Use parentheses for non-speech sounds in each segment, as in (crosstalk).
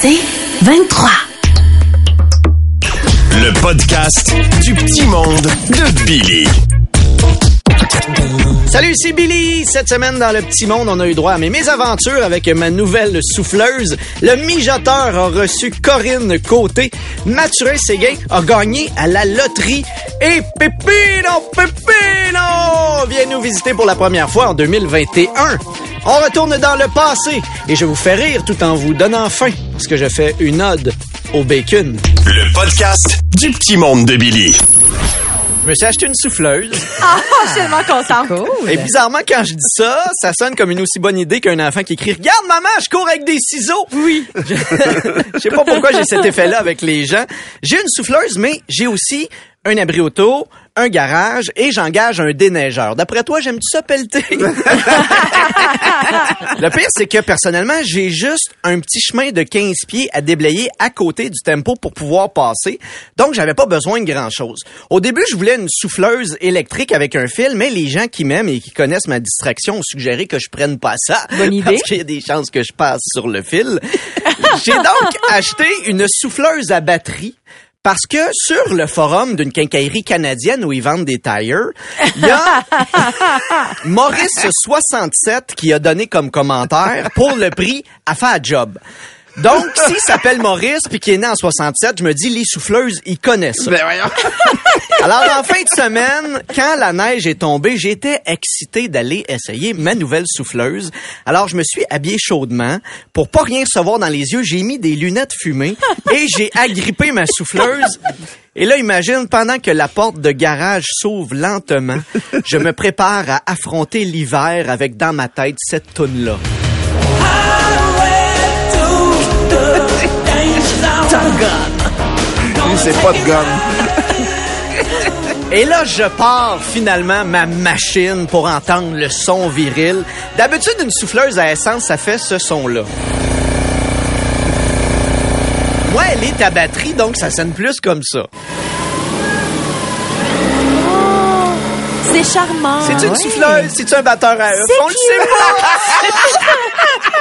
C'est 23. Le podcast du petit monde de Billy. Salut, c'est Billy. Cette semaine, dans le petit monde, on a eu droit à mes mésaventures avec ma nouvelle souffleuse. Le mijoteur a reçu Corinne Côté. Mathurin Séguin a gagné à la loterie. Et Pépino, Pépino vient nous visiter pour la première fois en 2021. On retourne dans le passé et je vous fais rire tout en vous donnant faim parce que je fais une ode au bacon. Le podcast du petit monde de Billy. Je me suis acheté une souffleuse. (laughs) Ah, je suis tellement contente. Et bizarrement, quand je dis ça, ça sonne comme une aussi bonne idée qu'un enfant qui crie Regarde, maman, je cours avec des ciseaux. Oui. Je, (laughs) je sais pas pourquoi j'ai cet effet-là avec les gens. J'ai une souffleuse, mais j'ai aussi un abri auto, un garage et j'engage un déneigeur. D'après toi, j'aime-tu ça pelleter? (laughs) Le pire, c'est que personnellement, j'ai juste un petit chemin de 15 pieds à déblayer à côté du tempo pour pouvoir passer. Donc, j'avais pas besoin de grand-chose. Au début, je voulais une souffleuse électrique avec un fil, mais les gens qui m'aiment et qui connaissent ma distraction ont suggéré que je prenne pas ça. Bonne idée. Parce qu'il y a des chances que je passe sur le fil. J'ai donc acheté une souffleuse à batterie parce que sur le forum d'une quincaillerie canadienne où ils vendent des tires, il y a (laughs) Maurice67 qui a donné comme commentaire pour le prix à faire job. Donc, (laughs) s'il s'appelle Maurice puis qu'il est né en 67, je me dis, les souffleuses, ils connaissent ça. (laughs) Alors, en fin de semaine, quand la neige est tombée, j'étais excité d'aller essayer ma nouvelle souffleuse. Alors, je me suis habillé chaudement. Pour pas rien recevoir dans les yeux, j'ai mis des lunettes fumées et j'ai agrippé ma souffleuse. Et là, imagine, pendant que la porte de garage s'ouvre lentement, je me prépare à affronter l'hiver avec dans ma tête cette toune-là. Lui, c'est pas de gomme. Et là, je pars finalement ma machine pour entendre le son viril. D'habitude, une souffleuse à essence, ça fait ce son-là. Moi, elle est à batterie, donc ça sonne plus comme ça. C'est charmant. C'est une souffleuse? C'est un batteur à On le sait pas! (laughs)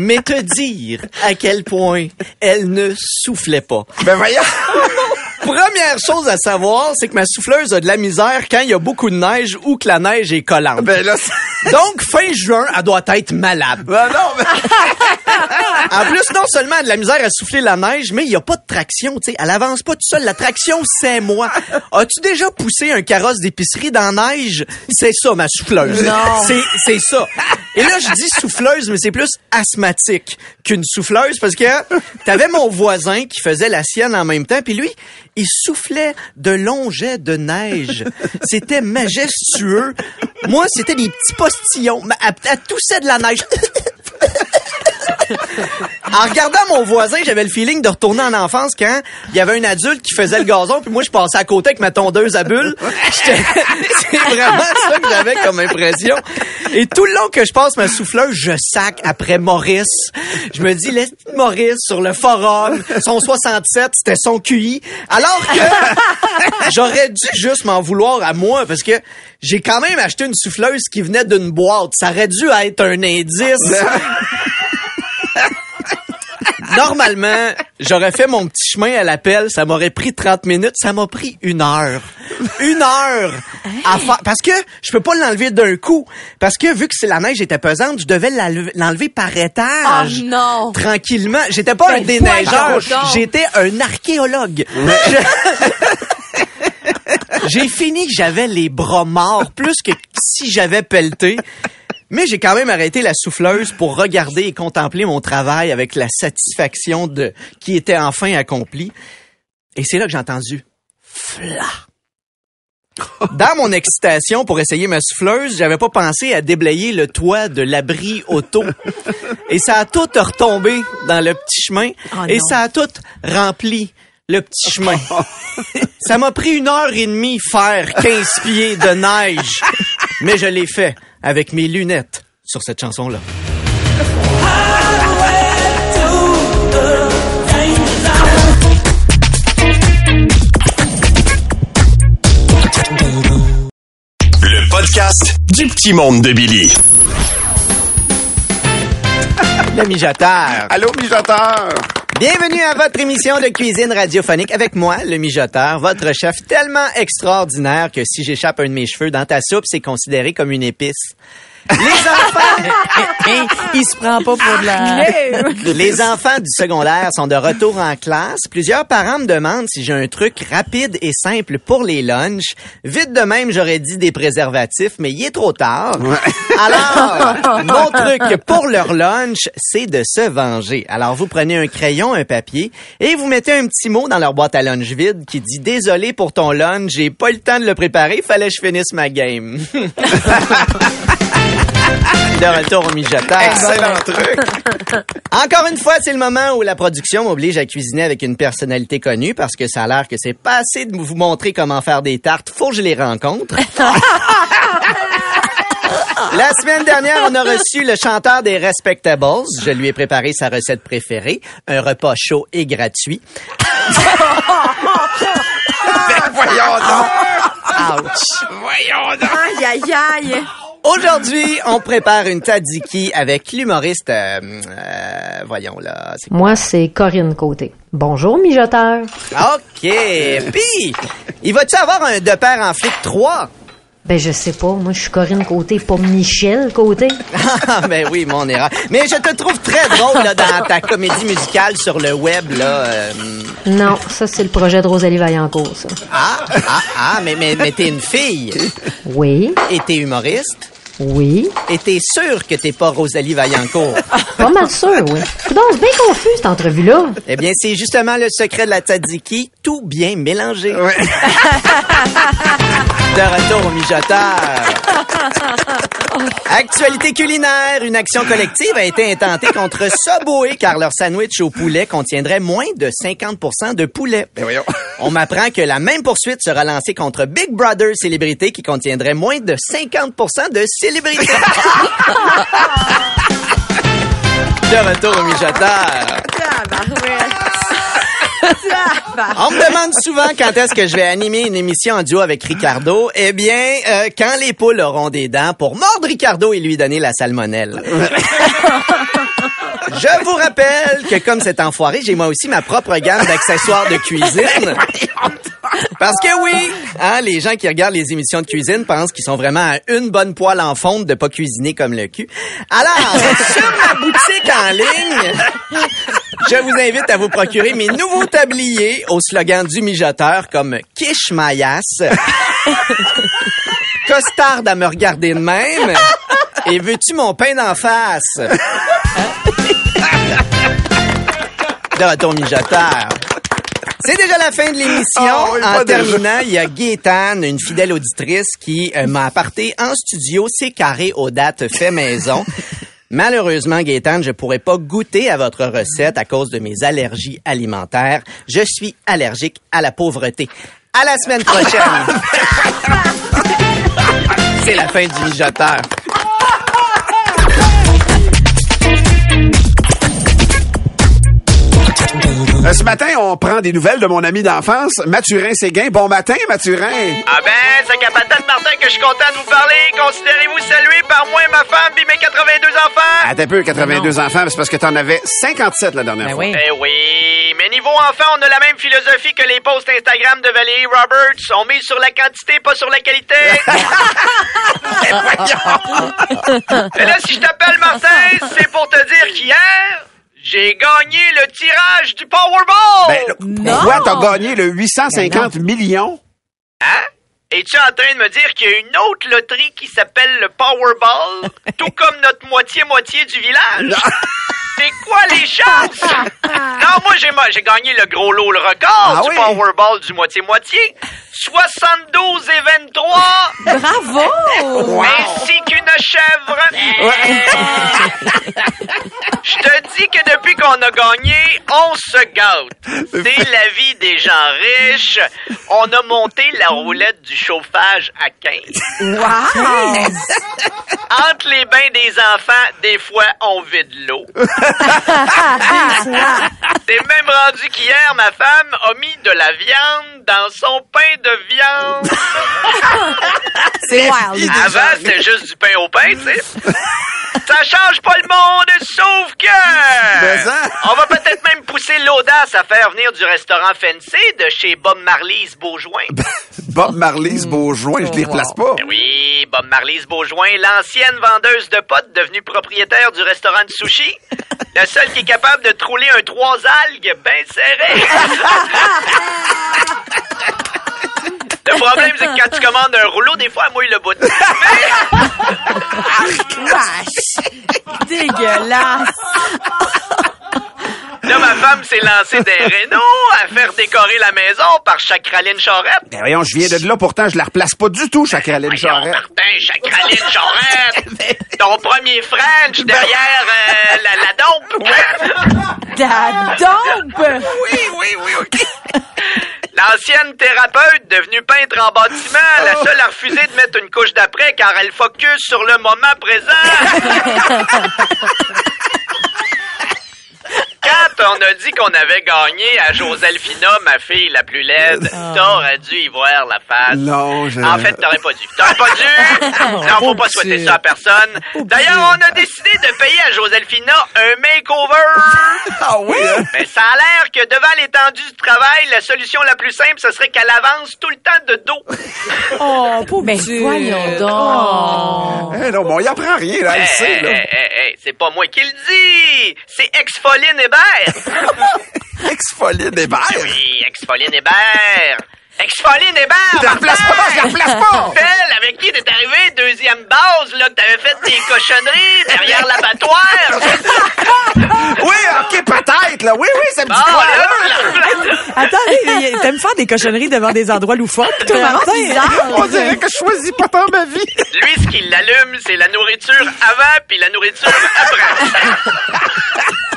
Mais te dire à quel point elle ne soufflait pas. Ben voyons. (laughs) Première chose à savoir, c'est que ma souffleuse a de la misère quand il y a beaucoup de neige ou que la neige est collante. Ben là, c'est- Donc, fin juin, elle doit être malade. ben non, mais... (laughs) En plus, non seulement elle a de la misère à souffler la neige, mais il n'y a pas de traction, tu sais. Elle avance pas toute seule. La traction, c'est moi. As-tu déjà poussé un carrosse d'épicerie dans la neige? C'est ça, ma souffleuse. Non. C'est, c'est ça. Et là, je dis souffleuse, mais c'est plus asthmatique qu'une souffleuse parce que t'avais mon voisin qui faisait la sienne en même temps, puis lui, il soufflait de longs jets de neige. C'était majestueux. Moi, c'était des petits postillons. Elle, elle toussait de la neige. (laughs) En regardant mon voisin, j'avais le feeling de retourner en enfance quand il y avait un adulte qui faisait le gazon, puis moi je passais à côté avec ma tondeuse à bulles. (laughs) C'est vraiment ça que j'avais comme impression. Et tout le long que je passe ma souffleuse, je sac après Maurice. Je me dis, laisse Maurice sur le forum, son 67, c'était son QI. Alors que (laughs) j'aurais dû juste m'en vouloir à moi parce que j'ai quand même acheté une souffleuse qui venait d'une boîte. Ça aurait dû être un indice. Normalement, j'aurais fait mon petit chemin à l'appel, ça m'aurait pris 30 minutes, ça m'a pris une heure. Une heure à parce que je peux pas l'enlever d'un coup. Parce que vu que c'est la neige était pesante, je devais l'enlever par étage. Oh non. Tranquillement. J'étais pas un Ben, déneigeur, j'étais un archéologue. Je- (laughs) J'ai fini que j'avais les bras morts plus que si j'avais pelleté. Mais j'ai quand même arrêté la souffleuse pour regarder et contempler mon travail avec la satisfaction de qui était enfin accompli. Et c'est là que j'ai entendu fla. Dans mon excitation pour essayer ma souffleuse, j'avais pas pensé à déblayer le toit de l'abri auto. Et ça a tout retombé dans le petit chemin. Oh et ça a tout rempli le petit chemin. ça m'a pris une heure et demie faire 15 pieds de neige. Mais je l'ai fait avec mes lunettes sur cette chanson-là. Le podcast du petit monde de Billy. Le mijoteur. Allô, mijoteur? Bienvenue à votre émission de cuisine radiophonique avec moi, le mijoteur, votre chef tellement extraordinaire que si j'échappe un de mes cheveux dans ta soupe, c'est considéré comme une épice. Les enfants, (laughs) Il se prend pas pour de la... les enfants du secondaire sont de retour en classe. Plusieurs parents me demandent si j'ai un truc rapide et simple pour les lunchs. Vite de même, j'aurais dit des préservatifs, mais il est trop tard. (laughs) Alors, (laughs) mon truc pour leur lunch, c'est de se venger. Alors, vous prenez un crayon, un papier, et vous mettez un petit mot dans leur boîte à lunch vide qui dit « Désolé pour ton lunch, j'ai pas eu le temps de le préparer, fallait que je finisse ma game. » De retour au mijoteur. Excellent truc. (laughs) Encore une fois, c'est le moment où la production m'oblige à cuisiner avec une personnalité connue parce que ça a l'air que c'est pas assez de vous montrer comment faire des tartes. Faut que je les rencontre. (laughs) La semaine dernière, on a reçu le chanteur des Respectables. Je lui ai préparé sa recette préférée, un repas chaud et gratuit. Ben, (laughs) voyons donc. Ouch. Voyons donc. Aïe, aïe, aïe. Aujourd'hui, on prépare une tzatziki avec l'humoriste, euh, euh, voyons là, Moi, c'est Corinne Côté. Bonjour, mijoteur. OK. Puis, il va-tu avoir un de pair en flic 3? Ben, je sais pas. Moi, je suis Corinne Côté, pas Michel Côté. (laughs) Ah, ben oui, mon erreur. Mais je te trouve très drôle là, dans ta comédie musicale sur le web. Là. euh, Non, ça, c'est le projet de Rosalie Vaillancourt, ça. ah, ah, ah, mais, mais, mais t'es une fille. Oui, Et t'es humoriste. Oui. Et t'es sûr que t'es pas Rosalie Vaillancourt? (laughs) Pas mal sûr, oui. Coudonc, c'est bien confus, cette entrevue-là. eh bien, c'est justement le secret de la tzatziki, tout bien mélangé. Ouais. (laughs) De retour au mijoteur. (laughs) Actualité culinaire. Une action collective a été intentée contre Subway car leur sandwich au poulet contiendrait moins de 50% de poulet. Ben voyons. (laughs) On m'apprend que la même poursuite sera lancée contre Big Brother Célébrité qui contiendrait moins de 50 de célébrité. (laughs) De retour au mijoteur. On me demande souvent quand est-ce que je vais animer une émission en duo avec Ricardo. Eh bien, euh, quand les poules auront des dents pour mordre Ricardo et lui donner la salmonelle. (laughs) Je vous rappelle que comme cet enfoiré, j'ai moi aussi ma propre gamme d'accessoires de cuisine. Parce que oui, hein, les gens qui regardent les émissions de cuisine pensent qu'ils sont vraiment à une bonne poêle en fonte de pas cuisiner comme le cul. Alors, sur ma boutique en ligne, je vous invite à vous procurer mes nouveaux tabliers au slogan du mijoteur comme Quiche Maillasse, (laughs) Costarde à me regarder de même et veux-tu mon pain d'en face? De retour mijoteur. C'est déjà la fin de l'émission. Ah oui, en terminant, il y a Gaétane, une fidèle auditrice, qui euh, m'a apporté en studio ses carrés aux dates fait maison. Malheureusement, Gaétane, je pourrais pas goûter à votre recette à cause de mes allergies alimentaires. Je suis allergique à la pauvreté. À la semaine prochaine. (laughs) C'est la fin du mijoteur. Euh, ce matin, on prend des nouvelles de mon ami d'enfance, Mathurin Séguin. Bon matin, Mathurin. Ah ben, c'est capitaine Martin que je suis content de vous parler. Considérez-vous salué par moi et ma femme puis mes 82 enfants. Attends un peu, 82 enfants, c'est parce que t'en avais 57 la dernière Ben fois. oui. Eh oui, mais niveau enfant, on a la même philosophie que les posts Instagram de Valérie Roberts. On mise sur la quantité, pas sur la qualité. (laughs) (laughs) Et (laughs) là, si je t'appelle Martin, c'est pour j'ai gagné le tirage du Powerball. Ben, là, t'as gagné le 850 millions? Hein? Es-tu en train de me dire qu'il y a une autre loterie qui s'appelle le Powerball, (laughs) tout comme notre moitié-moitié du village? (laughs) C'est quoi les chances? (laughs) Non, moi, j'ai, j'ai gagné le gros lot, le record Ah du oui? Powerball du moitié-moitié. 72 et 23, Bravo! ainsi qu'une chèvre. (laughs) Je te dis que depuis qu'on a gagné, on se gâte. C'est la vie des gens riches. On a monté la roulette du chauffage à 15. Wow! Entre les bains des enfants, des fois, on vide l'eau. (laughs) C'est même rendu qu'hier, ma femme a mis de la viande dans son pain de viande. (laughs) C'est wild. Avant, c'était juste du pain au pain, tu sais. Ça change pas le monde, sauf que... On va peut-être même pousser l'audace à faire venir du restaurant Fancy de chez Bob Marley's Beaujoin. (laughs) Bob Marley's Beaujoint, je les replace pas. Ben Oui, Bob Marley's Beaujoin, l'ancienne vendeuse de potes devenue propriétaire du restaurant de sushi. (laughs) Le seul qui est capable de trouler un trois algues bien serré. (laughs) Le problème, c'est que quand tu commandes un rouleau, des fois, elle mouille le bout. (laughs) Wesh. Dégueulasse. Là, ma femme s'est lancée des rénaux à faire décorer la maison par Chacraline Charette. Ben voyons, je viens de là, pourtant, je la replace pas du tout, Chacraline Charette. Martin, Chacraline Charette. Ton premier French derrière euh, la, la dompe. Da dompe? Oui, oui, oui, OK. L'ancienne thérapeute devenue peintre en bâtiment, la seule à refuser de mettre une couche d'après car elle focus sur le moment présent. (laughs) On a dit qu'on avait gagné à Joselphina, ma fille la plus laide, t'aurais dû y voir la face. Non, je... En fait, t'aurais pas dû. T'aurais pas dû. (laughs) Non, faut pas souhaiter ça à personne. D'ailleurs, on a décidé de payer à Joselphina un makeover. Ah oui, hein? Mais ça a l'air que devant l'étendue du travail, la solution la plus simple, ce serait qu'elle avance tout le temps de dos. (laughs) Oh, pauvre Mais petite. voyons donc. Eh non, mais on y apprend rien, là, elle Hey, sait, hey, là. hey, hey, hey, c'est pas moi qui le dis. C'est Ex-Foline Hébert. (laughs) Ex-folie des verres. Oui, Ex-Foline Hébert. Ex-Foline Hébert. Je la replace pas, je la replace pas. Celle avec qui t'es arrivé, deuxième base, là, que t'avais fait des cochonneries derrière l'abattoir. (laughs) Oui, OK, peut-être, là. Oui, oui, ça me dit Bon, quoi, là. Attendez, t'aimes faire des cochonneries devant des endroits loufoques, toi, Martin? On dirait que je choisis pas tant ma vie. Lui, ce qui l'allume, c'est la nourriture avant puis la nourriture après. (laughs)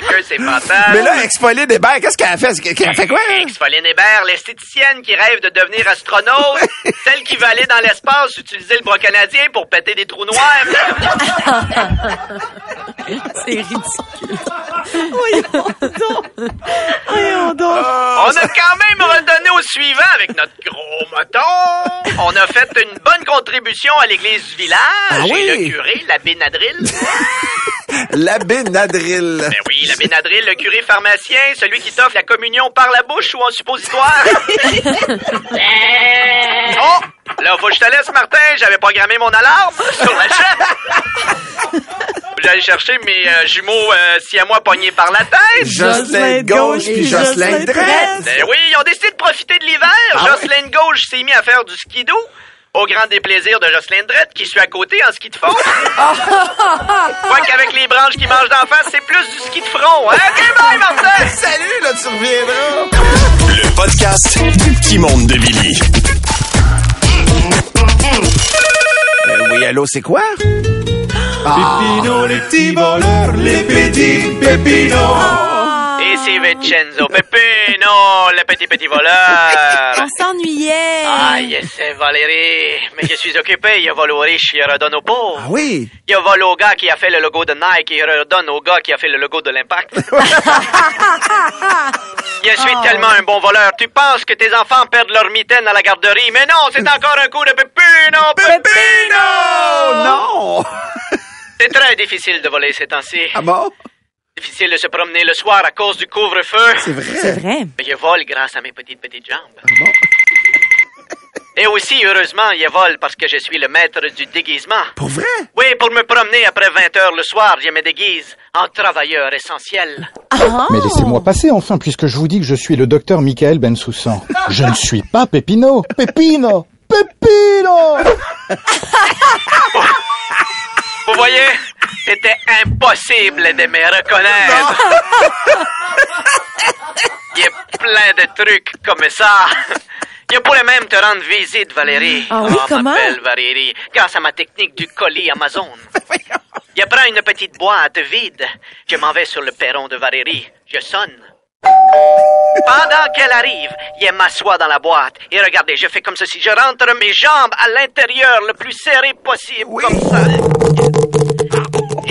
Chacun ses fantasmes. Mais là, des verres, qu'est-ce qu'elle a fait? Qu'elle a fait quoi? hein? Ex-Pauline Hébert, l'esthéticienne qui rêve de devenir astronaute, (laughs) celle qui va aller dans l'espace utiliser le bras canadien pour péter des trous noirs. (laughs) C'est ridicule. Voyons donc. Voyons donc. On a quand même redonné au suivant avec notre gros moton. On a fait une bonne contribution à l'église du village. Ah oui? Et le curé, l'abbé Nadril. L'abbé Nadril. Ben oui, l'abbé Nadril, le curé pharmacien, celui qui t'offre la communion par la bouche ou en suppositoire. (laughs) oh! Là, faut que je te laisse, Martin. J'avais programmé mon alarme sur la chaîne. J'allais chercher mes euh, jumeaux euh, si à moi pognés par la tête. Jocelyn de gauche puis Jocelyn de droite. Ben oui, ils ont décidé de profiter de l'hiver. Ah Jocelyn de gauche s'est mis à faire du skidoo. Au grand déplaisir de Jocelyn de droite, qui suit à côté en ski de fond. (laughs) Quoi qu'avec les branches qui mangent d'en face, c'est plus du ski de front. Hein? Ok, bye, Martin! (laughs) Salut, là, tu reviendras. Le podcast du petit monde de Billy. Euh, oui, allô, c'est quoi? Pépino, les petits voleurs, les petits pépinos. Et c'est Vincenzo le petit petit voleur. (laughs) On s'ennuyait. Ah, yes, c'est Valérie. Mais je suis occupé. Il vole aux riches, il redonne aux pauvres. Ah oui. Il vole au gars qui a fait le logo de Nike, il redonne au gars qui a fait le logo de l'Impact. (laughs) Je suis tellement un bon voleur. Tu penses que tes enfants perdent leur mitaine à la garderie, mais non, c'est (laughs) encore un coup de Peppino! Oh, non! C'est très difficile de voler ces temps-ci. Ah bon? Difficile de se promener le soir à cause du couvre-feu. C'est vrai? C'est vrai. Mais je vole grâce à mes petites petites jambes. Ah bon? (laughs) Et aussi, heureusement, je vole parce que je suis le maître du déguisement. Pour vrai? Oui, pour me promener après 20 heures le soir, je me déguise en travailleur essentiel. Mais laissez-moi passer enfin, puisque je vous dis que je suis le docteur Michael Bensoussan. Je ne suis pas Pépino. Pépino Pépino (laughs) Vous voyez, c'était impossible de me reconnaître. Il y a plein de trucs comme ça. Je pourrais même te rendre visite, Valérie. Ah oui, Oh, comment? m'appelle Valérie, grâce à ma technique du colis Amazon. Je prends une petite boîte vide. Je m'en vais sur le perron de Valérie. Je sonne. Pendant qu'elle arrive, je m'assois dans la boîte. Et regardez, je fais comme ceci. Je rentre mes jambes à l'intérieur le plus serré possible, comme ça.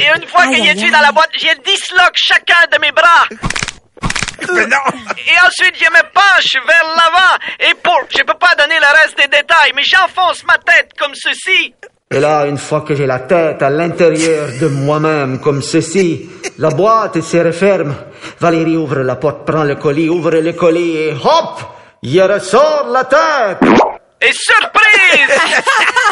Et une fois Aïe, qu'il aïe, est aïe. dans la boîte, j'ai disloque chacun de mes bras. (laughs) Mais non! Et ensuite, je me penche vers l'avant. Et pour... Je peux pas donner le reste des détails, mais j'enfonce ma tête comme ceci. Et là, une fois que j'ai la tête à l'intérieur de moi-même, comme ceci, la boîte se referme. Valérie ouvre la porte, prend le colis, ouvre le colis et hop! Il ressort la tête! Et surprise! (laughs)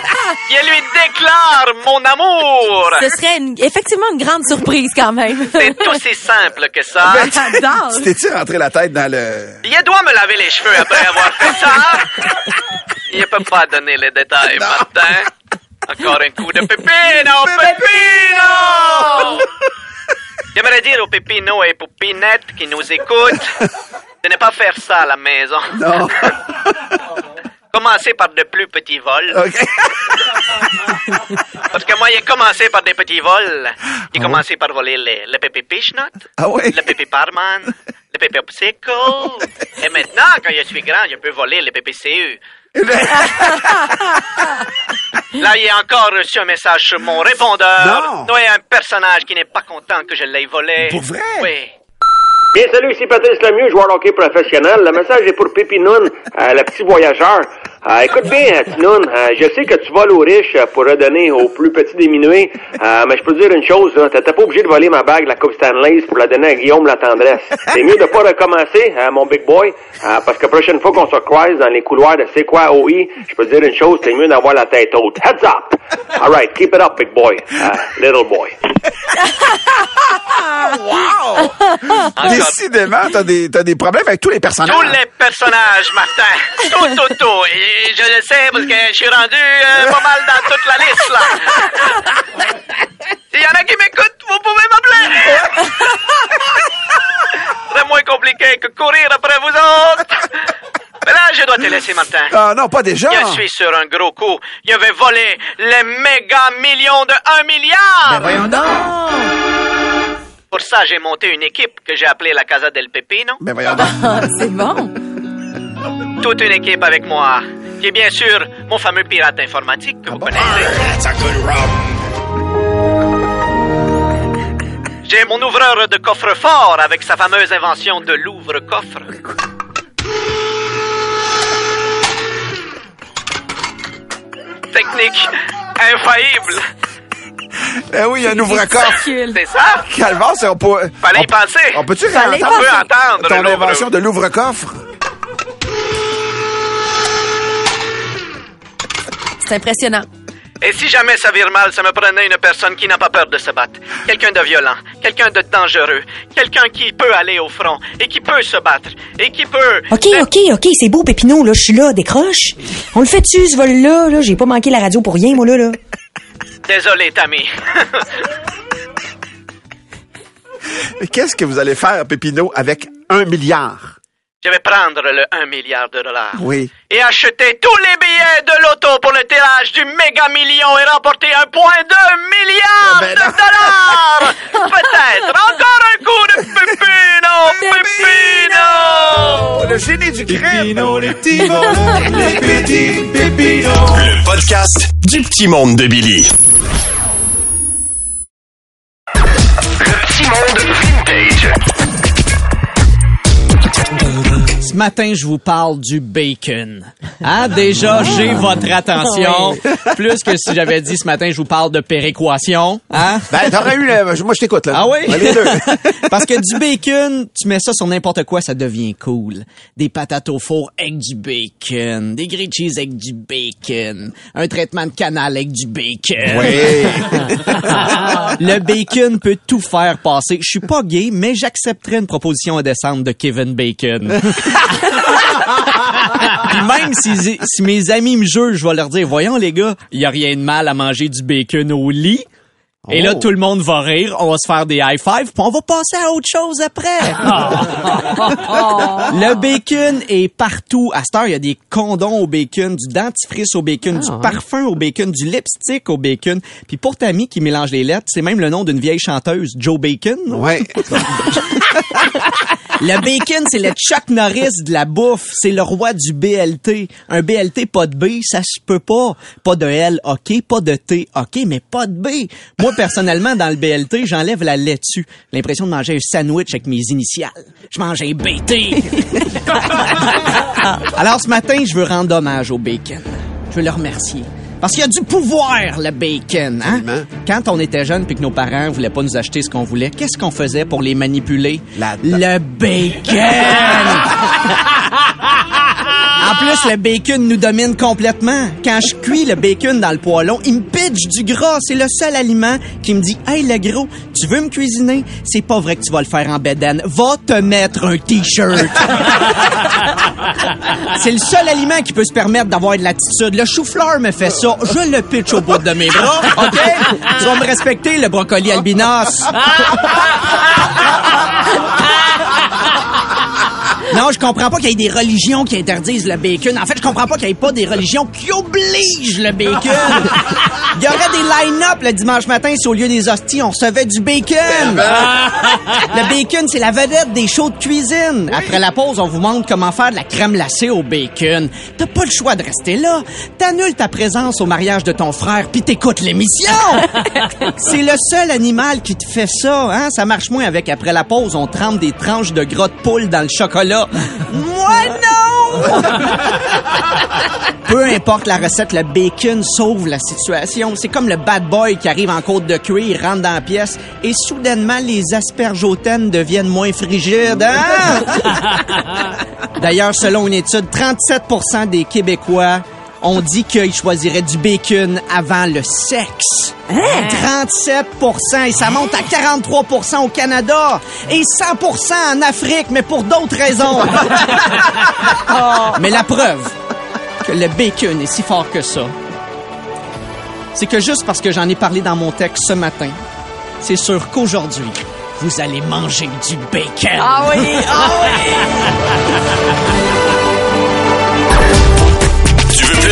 je lui déclare mon amour. Ce serait une- effectivement une grande surprise quand même. (laughs) C'est aussi simple que ça. (laughs) J'adore. Tu t'es-tu rentré la tête dans le... Je dois me laver les cheveux après avoir fait ça. (laughs) Je peux pas donner les détails, Martin. Encore un coup de pépino, pépino! J'aimerais dire aux pépinos et poupinettes qui nous écoutent de ne pas faire ça à la maison. Non. Commencez par de plus petits vols. OK. (laughs) Parce que moi, j'ai commencé par des petits vols. J'ai commencé par voler les, le pépé Pishnut, Ah oui? le pépé Parman, le pépé Popsicle. Et maintenant, quand je suis grand, je peux voler le pépé CU. Là, il y a encore reçu un message sur mon répondeur. Non. Il y a un personnage qui n'est pas content que je l'aie volé. Pour vrai? Oui. Bien, salut, ici Patrice Lemieux, joueur hockey professionnel. Le message est pour Pépinoun, euh, le petit voyageur. Euh, écoute bien, Tinoun, euh, je sais que tu voles aux riches euh, pour redonner aux plus petits diminués, euh, mais je peux te dire une chose, là, t'étais pas obligé de voler ma bague, la Coupe Stanley, pour la donner à Guillaume la tendresse. C'est mieux de pas recommencer, euh, mon big boy, euh, parce que prochaine fois qu'on se croise dans les couloirs de C'est quoi OI, je peux te dire une chose, c'est mieux d'avoir la tête haute. Heads up! Alright, keep it up, big boy. Uh, little boy. Encore Décidément, t'as des, t'as des problèmes avec tous les personnages. Tous les personnages, Martin. Tout, tout, tout. Et je le sais parce que je suis rendu euh, pas mal dans toute la liste, là. S'il y en a qui m'écoutent, vous pouvez m'appeler. C'est moins compliqué que courir après vous autres. Mais là, je dois te laisser, Martin. Ah non, pas déjà. Je suis sur un gros coup. Je vais voler les méga millions de 1 milliard. Voyons donc. Pour ça, j'ai monté une équipe que j'ai appelée la Casa del Pepino. Ben voyons donc. (laughs) Ah, c'est bon. Toute une équipe avec moi. Est bien sûr mon fameux pirate informatique que vous connaissez. J'ai mon ouvreur de coffre-fort avec sa fameuse invention de l'ouvre-coffre. Technique infaillible. Ben oui, il y a un ouvre-coffre. C'est ça? Calvas, on peut... Fallait y on- penser. On peut-tu entendre ton invention de l'ouvre-coffre? C'est impressionnant. Et si jamais ça vire mal, ça me prenait une personne qui n'a pas peur de se battre. Quelqu'un de violent, quelqu'un de dangereux, quelqu'un qui peut aller au front et qui peut se battre et qui peut... OK, OK, OK, c'est beau, Pépino, là, je suis là, décroche. On le fait dessus, ce vol-là, là, j'ai pas manqué la radio pour rien, moi, là, là. (laughs) Désolé, Tammy. (laughs) Qu'est-ce que vous allez faire, Pépino, avec un milliard? Je vais prendre le 1 milliard de dollars. Oui. Et acheter tous les billets de l'auto pour le tirage du méga million et remporter 1,2 milliard Ben de dollars. (laughs) Peut-être encore un coup de pépino, pépino. Le génie du crime! Pépino, les petits les petits pépinos. Le podcast du petit monde de Billy. Le petit monde vintage. Ce matin, je vous parle du bacon. Hein? Déjà, j'ai votre attention. (laughs) Plus que si j'avais dit ce matin, je vous parle de péréquation. Hein? Ben, t'aurais eu le... Moi, je t'écoute, là. Ah oui? Ben, les deux. (laughs) Parce que du bacon, tu mets ça sur n'importe quoi, ça devient cool. Des patates au four avec du bacon, des grilled cheese avec du bacon, un traitement de canal avec du bacon. Oui. (laughs) Le bacon peut tout faire passer. Je suis pas gay, mais j'accepterais une proposition indécente de Kevin Bacon. (laughs) Puis même si, si mes amis me jugent, je vais leur dire, voyons les gars, il y a rien de mal à manger du bacon au lit. Et là, Oh. tout le monde va rire, on va se faire des high five, puis on va passer à autre chose après. (laughs) Le bacon est partout. À cette heure, il y a des condoms au bacon, du dentifrice au bacon, du parfum au bacon, du lipstick au bacon. Puis pour Tammy qui mélange les lettres, c'est même le nom d'une vieille chanteuse, Joe Bacon. Ouais. (laughs) Le bacon, c'est le Chuck Norris de la bouffe. C'est le roi du BLT. Un BLT pas de B, ça se peut pas. Pas de L, OK. Pas de T, OK. Mais pas de B. Moi, personnellement, dans le BLT, j'enlève la laitue. L'impression de manger un sandwich avec mes initiales. Je mange un BT. (laughs) Alors, ce matin, je veux rendre hommage au bacon. Je veux le remercier. Parce qu'il y a du pouvoir, le bacon. Hein? Quand on était jeune puis que nos parents voulaient pas nous acheter ce qu'on voulait, qu'est-ce qu'on faisait pour les manipuler? le bacon! (laughs) En plus, le bacon nous domine complètement. Quand je cuis le bacon dans le poêlon, il me pitch du gras. C'est le seul aliment qui me dit Hey, le gros, tu veux me cuisiner? C'est pas vrai que tu vas le faire en bedaine. Va te mettre un T-shirt. (laughs) C'est le seul aliment qui peut se permettre d'avoir de l'attitude. Le chou-fleur me fait ça. Je le pitch au bout de mes bras. OK? Tu vas me respecter, le brocoli albinos. (laughs) Non, je comprends pas qu'il y ait des religions qui interdisent le bacon. En fait, je comprends pas qu'il y ait pas des religions qui obligent le bacon. (laughs) Il y aurait des line-up le dimanche matin si au lieu des hosties, on recevait du bacon. Le bacon, c'est la vedette des shows de cuisine. Après la pause, on vous montre comment faire de la crème glacée au bacon. T'as pas le choix de rester là. T'annules ta présence au mariage de ton frère puis t'écoutes l'émission. (laughs) c'est le seul animal qui te fait ça, hein? Ça marche moins avec après la pause, on trempe des tranches de gras de poule dans le chocolat. Moi non! (laughs) Peu importe la recette, le bacon sauve la situation. C'est comme le bad boy qui arrive en côte de cuir, rentre dans la pièce et soudainement les asperges hautaines deviennent moins frigides. hein? (laughs) D'ailleurs, selon une étude, 37% des Québécois ont dit qu'ils choisiraient du bacon avant le sexe. 37% et ça monte à 43% au Canada et 100% en Afrique, mais pour d'autres raisons. (laughs) Mais la preuve que le bacon est si fort que ça, c'est que juste parce que j'en ai parlé dans mon texte ce matin, c'est sûr qu'aujourd'hui, vous allez manger du bacon. Ah oui, ah (laughs)